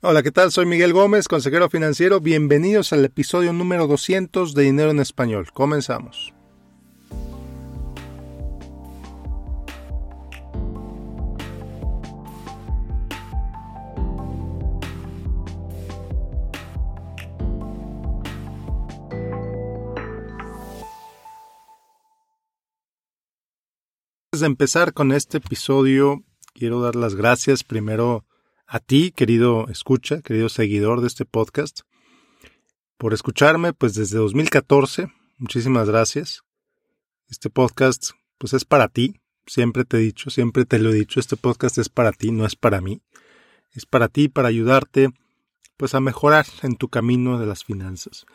Hola, ¿qué tal? Soy Miguel Gómez, consejero financiero. Bienvenidos al episodio número 200 de Dinero en Español. Comenzamos. Antes de empezar con este episodio, quiero dar las gracias primero a ti, querido escucha, querido seguidor de este podcast, por escucharme pues desde 2014. Muchísimas gracias. Este podcast pues es para ti. Siempre te he dicho, siempre te lo he dicho, este podcast es para ti, no es para mí. Es para ti, para ayudarte pues a mejorar en tu camino de las finanzas.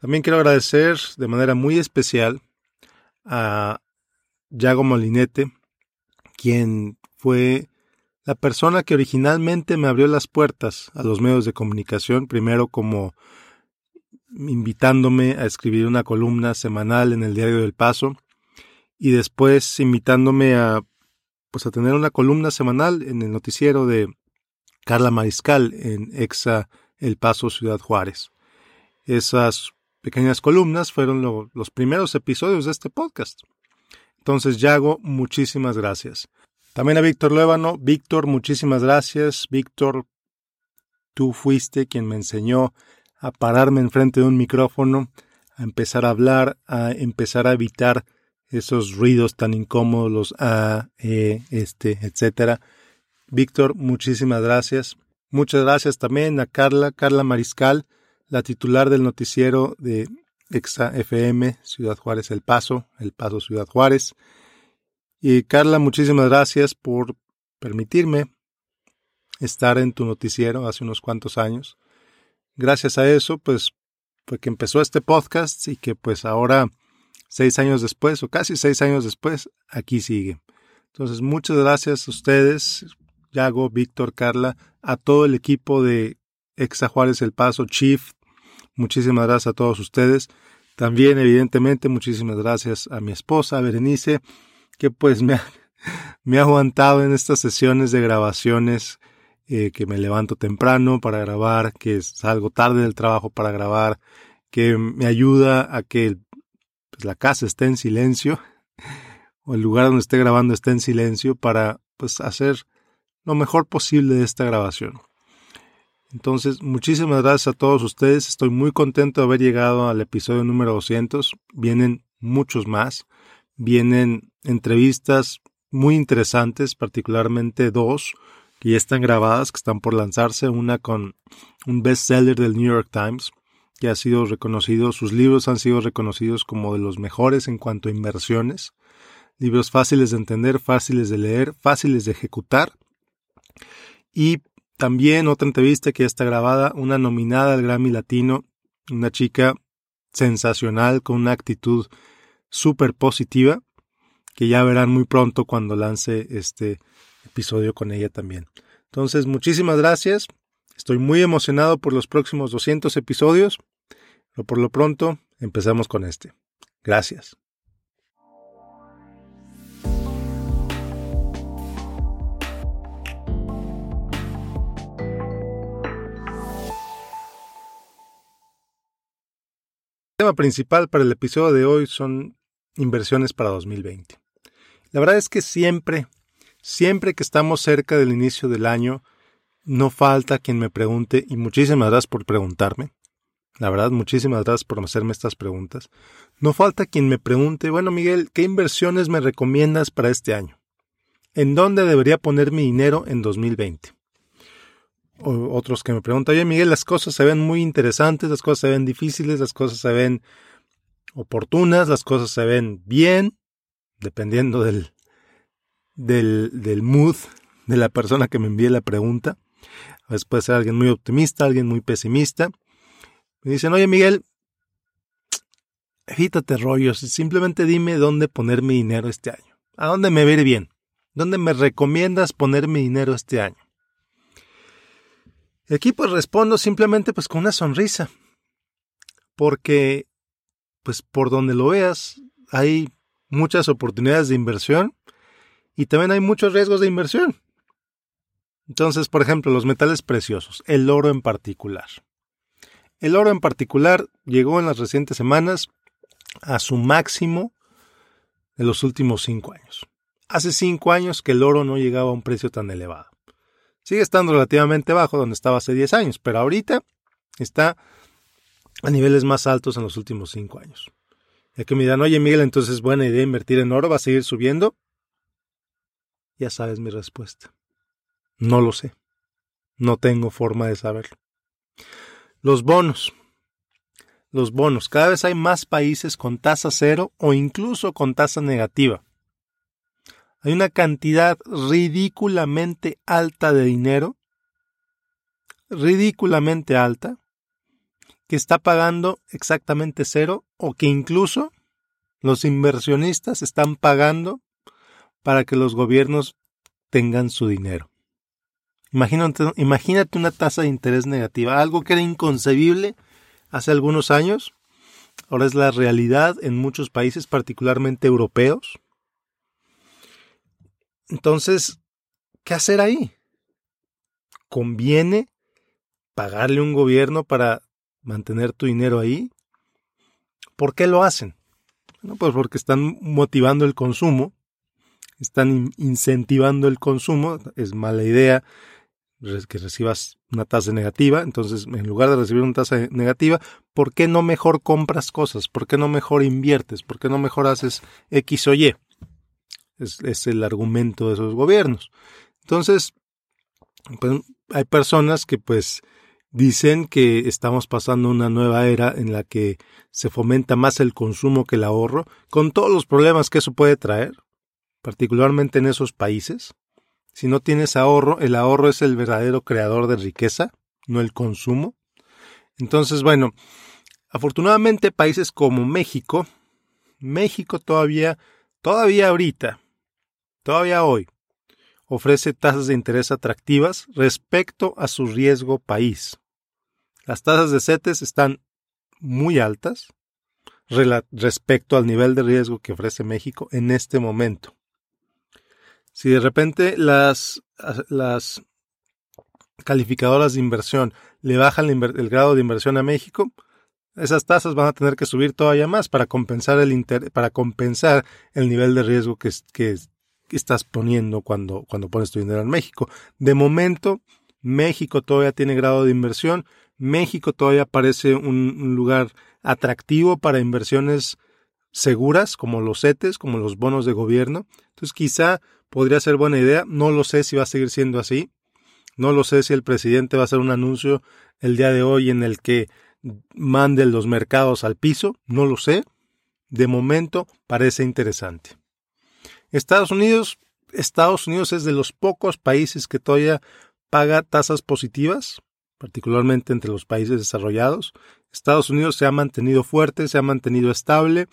También quiero agradecer de manera muy especial a Yago Molinete, quien fue la persona que originalmente me abrió las puertas a los medios de comunicación, primero como invitándome a escribir una columna semanal en el Diario del Paso y después invitándome a pues a tener una columna semanal en el noticiero de Carla Mariscal en Exa El Paso Ciudad Juárez. Esas pequeñas columnas fueron los primeros episodios de este podcast. Entonces, Yago, muchísimas gracias. También a Víctor Luébano. Víctor, muchísimas gracias. Víctor, tú fuiste quien me enseñó a pararme enfrente de un micrófono, a empezar a hablar, a empezar a evitar esos ruidos tan incómodos, los a, e, este, etcétera. Víctor, muchísimas gracias. Muchas gracias también a Carla, Carla Mariscal, la titular del noticiero de Exa FM, Ciudad Juárez El Paso, El Paso Ciudad Juárez. Y Carla, muchísimas gracias por permitirme estar en tu noticiero hace unos cuantos años. Gracias a eso, pues, fue que empezó este podcast y que pues ahora, seis años después, o casi seis años después, aquí sigue. Entonces, muchas gracias a ustedes, Yago, Víctor, Carla, a todo el equipo de Exa Juárez El Paso, Chief. Muchísimas gracias a todos ustedes. También, evidentemente, muchísimas gracias a mi esposa, Berenice, que pues me ha, me ha aguantado en estas sesiones de grabaciones, eh, que me levanto temprano para grabar, que salgo tarde del trabajo para grabar, que me ayuda a que pues, la casa esté en silencio, o el lugar donde esté grabando esté en silencio para pues hacer lo mejor posible de esta grabación. Entonces, muchísimas gracias a todos ustedes. Estoy muy contento de haber llegado al episodio número 200. Vienen muchos más vienen entrevistas muy interesantes, particularmente dos que ya están grabadas, que están por lanzarse, una con un bestseller del New York Times, que ha sido reconocido, sus libros han sido reconocidos como de los mejores en cuanto a inversiones, libros fáciles de entender, fáciles de leer, fáciles de ejecutar, y también otra entrevista que ya está grabada, una nominada al Grammy Latino, una chica sensacional, con una actitud súper positiva que ya verán muy pronto cuando lance este episodio con ella también. Entonces, muchísimas gracias. Estoy muy emocionado por los próximos 200 episodios, pero por lo pronto empezamos con este. Gracias. El tema principal para el episodio de hoy son inversiones para 2020. La verdad es que siempre, siempre que estamos cerca del inicio del año, no falta quien me pregunte, y muchísimas gracias por preguntarme. La verdad, muchísimas gracias por hacerme estas preguntas. No falta quien me pregunte, bueno Miguel, ¿qué inversiones me recomiendas para este año? ¿En dónde debería poner mi dinero en 2020? O otros que me preguntan, oye Miguel, las cosas se ven muy interesantes, las cosas se ven difíciles, las cosas se ven oportunas, las cosas se ven bien, dependiendo del, del, del mood de la persona que me envíe la pregunta. A veces puede ser alguien muy optimista, alguien muy pesimista. Me dicen, oye Miguel, evítate rollos, simplemente dime dónde poner mi dinero este año. ¿A dónde me ver bien? ¿Dónde me recomiendas poner mi dinero este año? Y aquí pues respondo simplemente pues con una sonrisa. Porque pues por donde lo veas, hay muchas oportunidades de inversión y también hay muchos riesgos de inversión. Entonces, por ejemplo, los metales preciosos, el oro en particular. El oro en particular llegó en las recientes semanas a su máximo de los últimos cinco años. Hace cinco años que el oro no llegaba a un precio tan elevado. Sigue estando relativamente bajo donde estaba hace 10 años, pero ahorita está a niveles más altos en los últimos cinco años. Ya que me dirán, oye Miguel, entonces es buena idea invertir en oro, va a seguir subiendo. Ya sabes mi respuesta. No lo sé. No tengo forma de saberlo. Los bonos. Los bonos. Cada vez hay más países con tasa cero o incluso con tasa negativa. Hay una cantidad ridículamente alta de dinero, ridículamente alta, que está pagando exactamente cero o que incluso los inversionistas están pagando para que los gobiernos tengan su dinero. Imagínate, imagínate una tasa de interés negativa, algo que era inconcebible hace algunos años, ahora es la realidad en muchos países, particularmente europeos. Entonces, ¿qué hacer ahí? ¿Conviene pagarle un gobierno para mantener tu dinero ahí? ¿Por qué lo hacen? Bueno, pues porque están motivando el consumo, están incentivando el consumo, es mala idea que recibas una tasa negativa, entonces en lugar de recibir una tasa negativa, ¿por qué no mejor compras cosas? ¿Por qué no mejor inviertes? ¿Por qué no mejor haces X o Y? Es, el argumento de esos gobiernos. Entonces, pues, hay personas que pues dicen que estamos pasando una nueva era en la que se fomenta más el consumo que el ahorro, con todos los problemas que eso puede traer, particularmente en esos países. Si no tienes ahorro, el ahorro es el verdadero creador de riqueza, no el consumo. Entonces, bueno, afortunadamente países como México, México todavía, todavía ahorita, todavía hoy, ofrece tasas de interés atractivas respecto a su riesgo país. Las tasas de CETES están muy altas respecto al nivel de riesgo que ofrece México en este momento. Si de repente las, las calificadoras de inversión le bajan el grado de inversión a México, esas tasas van a tener que subir todavía más para compensar el para compensar el nivel de riesgo que, que, estás poniendo cuando, cuando pones tu dinero en México. De momento, México todavía tiene grado de inversión. México todavía parece un lugar atractivo para inversiones seguras, como los CETES, como los bonos de gobierno. Entonces, quizá podría ser buena idea. No lo sé si va a seguir siendo así. No lo sé si el presidente va a hacer un anuncio el día de hoy en el que mande los mercados al piso. No lo sé. De momento parece interesante. Estados Unidos, Estados Unidos es de los pocos países que todavía paga tasas positivas, particularmente entre los países desarrollados. Estados Unidos se ha mantenido fuerte, se ha mantenido estable,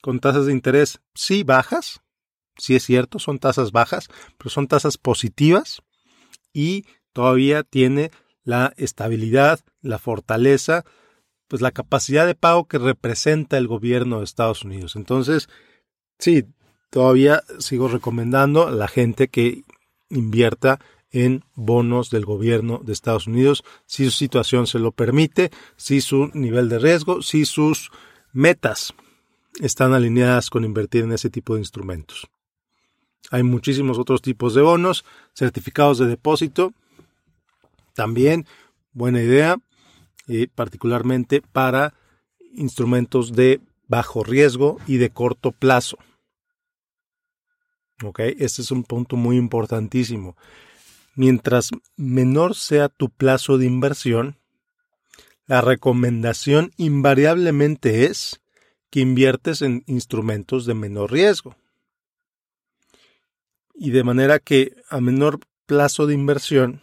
con tasas de interés sí bajas, sí es cierto, son tasas bajas, pero son tasas positivas y todavía tiene la estabilidad, la fortaleza, pues la capacidad de pago que representa el gobierno de Estados Unidos. Entonces, sí, todavía sigo recomendando a la gente que invierta en bonos del gobierno de Estados Unidos, si su situación se lo permite, si su nivel de riesgo, si sus metas están alineadas con invertir en ese tipo de instrumentos. Hay muchísimos otros tipos de bonos, certificados de depósito, también buena idea, y particularmente para instrumentos de bajo riesgo y de corto plazo. ¿Ok? Este es un punto muy importantísimo. Mientras menor sea tu plazo de inversión, la recomendación invariablemente es que inviertes en instrumentos de menor riesgo y de manera que a menor plazo de inversión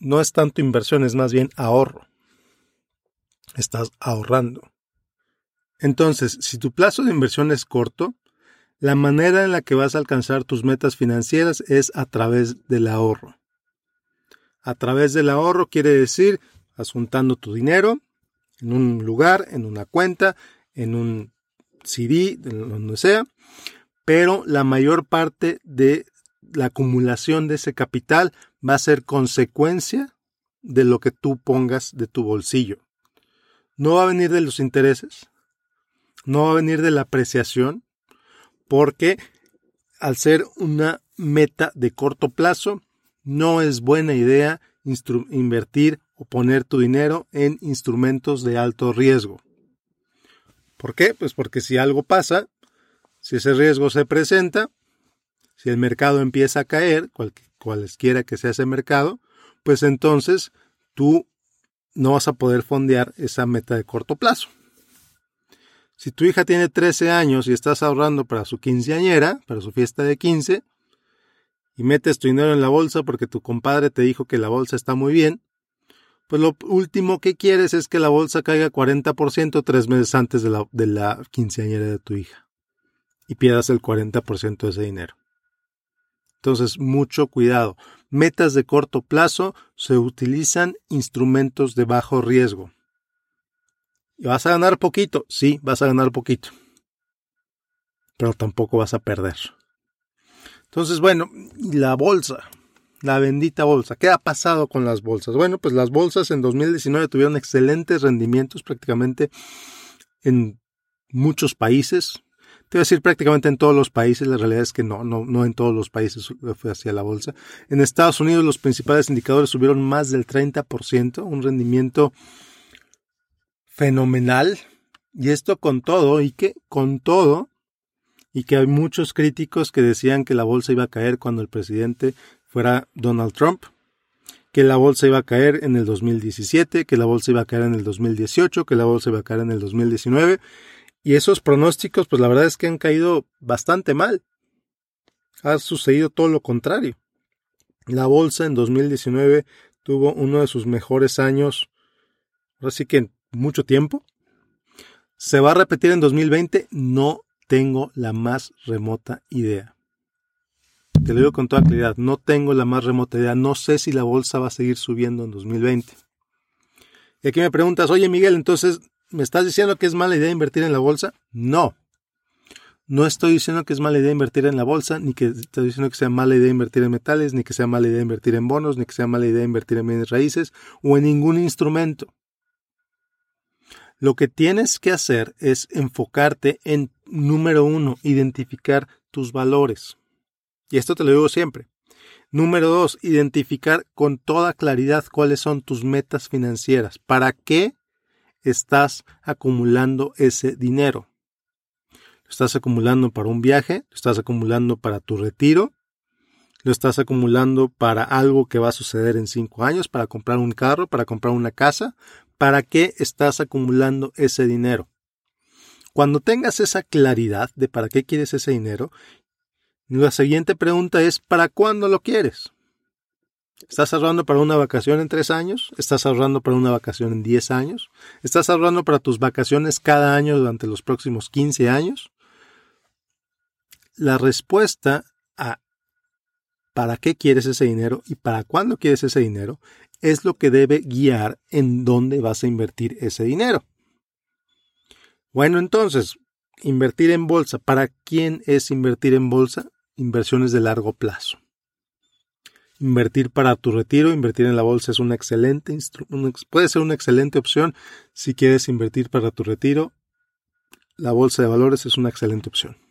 no es tanto inversión, es más bien ahorro. Estás ahorrando. Entonces, si tu plazo de inversión es corto, la manera en la que vas a alcanzar tus metas financieras es a través del ahorro. A través del ahorro quiere decir asuntando tu dinero en un lugar, en una cuenta, en un CD, donde sea, pero la mayor parte de la acumulación de ese capital va a ser consecuencia de lo que tú pongas de tu bolsillo. No va a venir de los intereses, no va a venir de la apreciación, porque al ser una meta de corto plazo, no es buena idea invertir o poner tu dinero en instrumentos de alto riesgo. ¿Por qué? Pues porque si algo pasa, si ese riesgo se presenta, si el mercado empieza a caer, cualesquiera que sea ese mercado, pues entonces tú no vas a poder fondear esa meta de corto plazo. Si tu hija tiene 13 años y estás ahorrando para su quinceañera, para su fiesta de 15, y metes tu dinero en la bolsa porque tu compadre te dijo que la bolsa está muy bien, pues lo último que quieres es que la bolsa caiga 40% tres meses antes de la, quinceañera de tu hija y pierdas el 40% de ese dinero. Entonces, mucho cuidado. Metas de corto plazo se utilizan instrumentos de bajo riesgo. ¿Y vas a ganar poquito? Sí, vas a ganar poquito. Pero tampoco vas a perder. Entonces, bueno, la bolsa, la bendita bolsa. ¿Qué ha pasado con las bolsas? Bueno, pues las bolsas en 2019 tuvieron excelentes rendimientos prácticamente en muchos países. Te voy a decir prácticamente en todos los países, la realidad es que no, no, no en todos los países fue hacia la bolsa. En Estados Unidos los principales indicadores subieron más del 30%, un rendimiento fenomenal. Y esto con todo, y que con todo, y que hay muchos críticos que decían que la bolsa iba a caer cuando el presidente fuera Donald Trump, que la bolsa iba a caer en el 2017, que la bolsa iba a caer en el 2018, que la bolsa iba a caer en el 2019, y esos pronósticos, pues la verdad es que han caído bastante mal. Ha sucedido todo lo contrario. La bolsa en 2019 tuvo uno de sus mejores años, así que mucho tiempo. ¿Se va a repetir en 2020? No tengo la más remota idea. Te lo digo con toda claridad, no tengo la más remota idea. No sé si la bolsa va a seguir subiendo en 2020. Y aquí me preguntas, oye Miguel, entonces ¿Me estás diciendo que es mala idea invertir en la bolsa? No. No estoy diciendo que es mala idea invertir en la bolsa, ni que estoy diciendo que sea mala idea invertir en metales, ni que sea mala idea invertir en bonos, ni que sea mala idea invertir en bienes raíces o en ningún instrumento. Lo que tienes que hacer es enfocarte en, número uno, identificar tus valores. Y esto te lo digo siempre. Número dos, identificar con toda claridad cuáles son tus metas financieras. ¿Para qué estás acumulando ese dinero. Lo estás acumulando para un viaje, lo estás acumulando para tu retiro, lo estás acumulando para algo que va a suceder en cinco años, para comprar un carro, para comprar una casa. ¿Para qué estás acumulando ese dinero? Cuando tengas esa claridad de para qué quieres ese dinero, la siguiente pregunta es ¿para cuándo lo quieres? ¿Estás ahorrando para una vacación en tres años? ¿Estás ahorrando para una vacación en diez años? ¿Estás ahorrando para tus vacaciones cada año durante los próximos 15 años? La respuesta a para qué quieres ese dinero y para cuándo quieres ese dinero es lo que debe guiar en dónde vas a invertir ese dinero. Bueno, entonces, invertir en bolsa. ¿Para quién es invertir en bolsa? Inversiones de largo plazo. Invertir para tu retiro, invertir en la bolsa es un excelente puede ser una excelente opción si quieres invertir para tu retiro. La bolsa de valores es una excelente opción.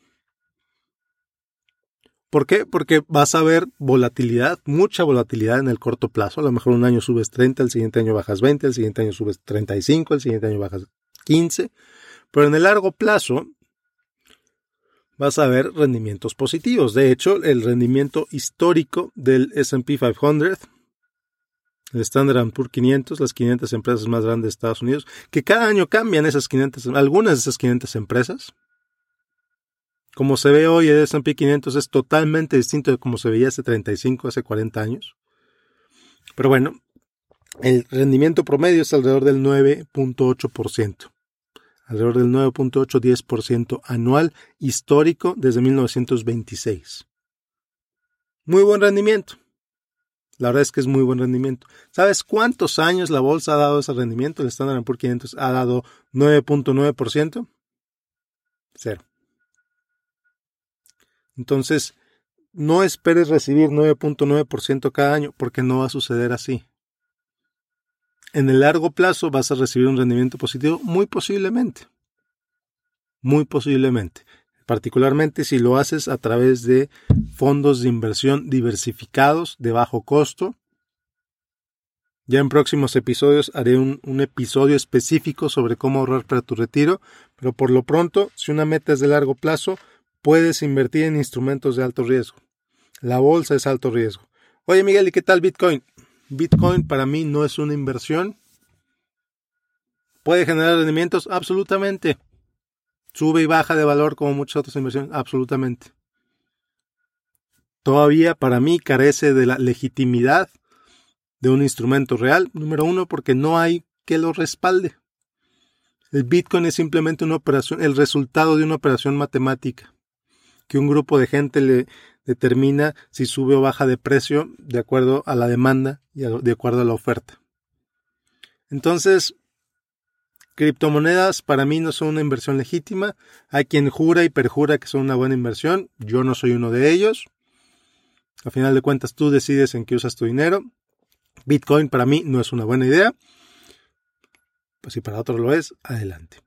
¿Por qué? Porque vas a ver volatilidad, mucha volatilidad en el corto plazo. A lo mejor un año subes 30, el siguiente año bajas 20, el siguiente año subes 35, el siguiente año bajas 15. Pero en el largo plazo, vas a ver rendimientos positivos. De hecho, el rendimiento histórico del SP 500, el Standard Poor's 500, las 500 empresas más grandes de Estados Unidos, que cada año cambian esas 500, algunas de esas 500 empresas. Como se ve hoy, el S&P 500 es totalmente distinto de como se veía hace 35, hace 40 años. Pero bueno, el rendimiento promedio es alrededor del 9.8% alrededor del 9.8-10% anual histórico desde 1926. Muy buen rendimiento. La verdad es que es muy buen rendimiento. ¿Sabes cuántos años la bolsa ha dado ese rendimiento? El Standard Poor's 500 ha dado 9.9%. Cero. Entonces, no esperes recibir 9.9% cada año porque no va a suceder así. En el largo plazo vas a recibir un rendimiento positivo muy posiblemente. Muy posiblemente. Particularmente si lo haces a través de fondos de inversión diversificados de bajo costo. Ya en próximos episodios haré un, un episodio específico sobre cómo ahorrar para tu retiro, pero por lo pronto, si una meta es de largo plazo, puedes invertir en instrumentos de alto riesgo. La bolsa es alto riesgo. Oye Miguel, ¿y qué tal Bitcoin? Bitcoin para mí no es una inversión. ¿Puede generar rendimientos? Absolutamente. Sube y baja de valor como muchas otras inversiones. Absolutamente. Todavía para mí carece de la legitimidad de un instrumento real. Número uno, porque no hay que lo respalde. El Bitcoin es simplemente una operación, el resultado de una operación matemática que un grupo de gente le determina si sube o baja de precio de acuerdo a la demanda y de acuerdo a la oferta. Entonces, criptomonedas para mí no son una inversión legítima. Hay quien jura y perjura que son una buena inversión. Yo no soy uno de ellos. A final de cuentas, tú decides en qué usas tu dinero. Bitcoin para mí no es una buena idea. Pues si para otros lo es, adelante.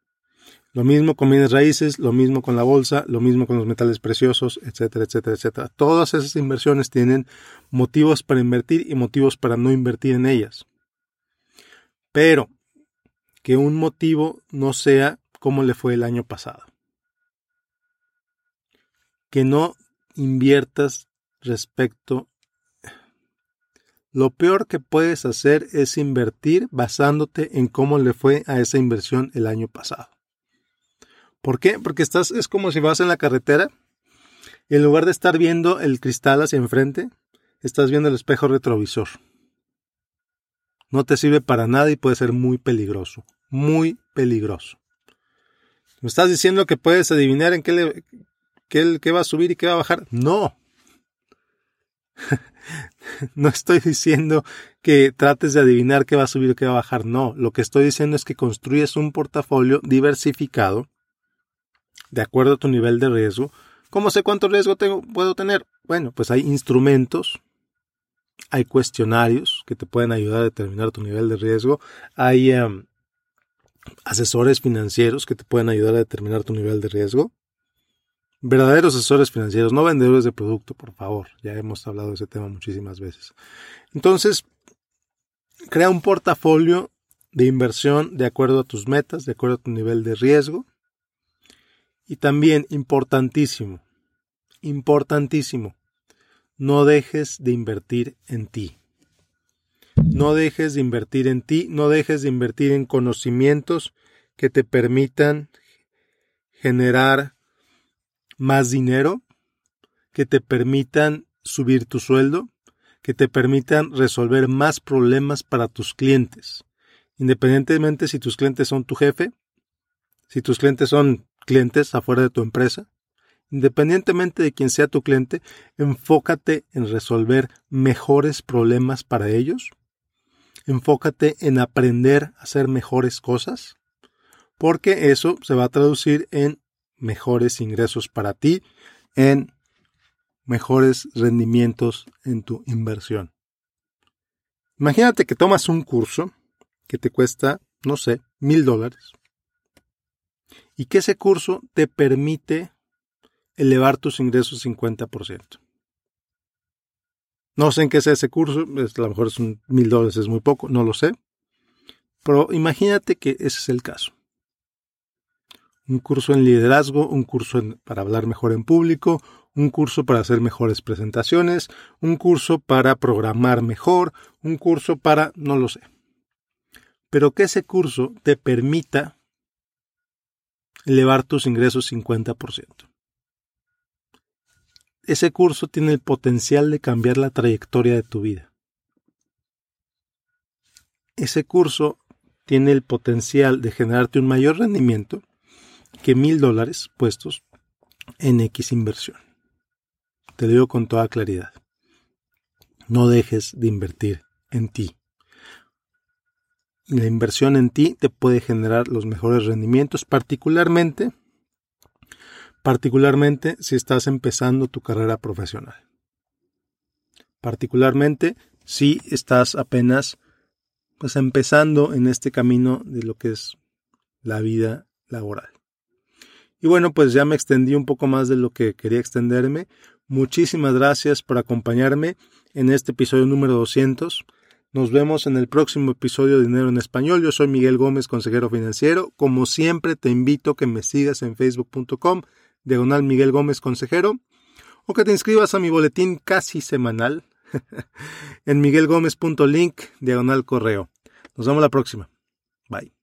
Lo mismo con bienes raíces, lo mismo con la bolsa, lo mismo con los metales preciosos, etcétera, etcétera, etcétera. Todas esas inversiones tienen motivos para invertir y motivos para no invertir en ellas. Pero que un motivo no sea como le fue el año pasado. Que no inviertas respecto. Lo peor que puedes hacer es invertir basándote en cómo le fue a esa inversión el año pasado. ¿Por qué? Porque estás, es como si vas en la carretera y en lugar de estar viendo el cristal hacia enfrente, estás viendo el espejo retrovisor. No te sirve para nada y puede ser muy peligroso. Muy peligroso. ¿Me estás diciendo que puedes adivinar en qué, le, va a subir y qué va a bajar? No. no estoy diciendo que trates de adivinar qué va a subir y qué va a bajar. No. Lo que estoy diciendo es que construyes un portafolio diversificado de acuerdo a tu nivel de riesgo. ¿Cómo sé cuánto riesgo tengo, puedo tener? Bueno, pues hay instrumentos, hay cuestionarios que te pueden ayudar a determinar tu nivel de riesgo, hay em, asesores financieros que te pueden ayudar a determinar tu nivel de riesgo. Verdaderos asesores financieros, no vendedores de producto, por favor. Ya hemos hablado de ese tema muchísimas veces. Entonces, crea un portafolio de inversión de acuerdo a tus metas, de acuerdo a tu nivel de riesgo. Y también, importantísimo, importantísimo, no dejes de invertir en ti. No dejes de invertir en ti, no dejes de invertir en conocimientos que te permitan generar más dinero, que te permitan subir tu sueldo, que te permitan resolver más problemas para tus clientes. Independientemente si tus clientes son tu jefe, si tus clientes son clientes afuera de tu empresa. Independientemente de quién sea tu cliente, enfócate en resolver mejores problemas para ellos. Enfócate en aprender a hacer mejores cosas, porque eso se va a traducir en mejores ingresos para ti, en mejores rendimientos en tu inversión. Imagínate que tomas un curso que te cuesta, no sé, mil dólares y que ese curso te permite elevar tus ingresos 50%. No sé en qué es ese curso, a lo mejor es un mil dólares, es muy poco, no lo sé. Pero imagínate que ese es el caso. Un curso en liderazgo, un curso para hablar mejor en público, un curso para hacer mejores presentaciones, un curso para programar mejor, un curso para, no lo sé. Pero que ese curso te permita elevar tus ingresos 50%. Ese curso tiene el potencial de cambiar la trayectoria de tu vida. Ese curso tiene el potencial de generarte un mayor rendimiento que mil dólares puestos en X inversión. Te lo digo con toda claridad. No dejes de invertir en ti la inversión en ti te puede generar los mejores rendimientos, particularmente, particularmente si estás empezando tu carrera profesional. particularmente si estás apenas pues empezando en este camino de lo que es la vida laboral. Y bueno, pues ya me extendí un poco más de lo que quería extenderme. Muchísimas gracias por acompañarme en este episodio número 200. Nos vemos en el próximo episodio de Dinero en Español. Yo soy Miguel Gómez, consejero financiero. Como siempre, te invito a que me sigas en facebook.com, diagonal Miguel Gómez, consejero, o que te inscribas a mi boletín casi semanal en miguelgomez.link, diagonal correo. Nos vemos la próxima. Bye.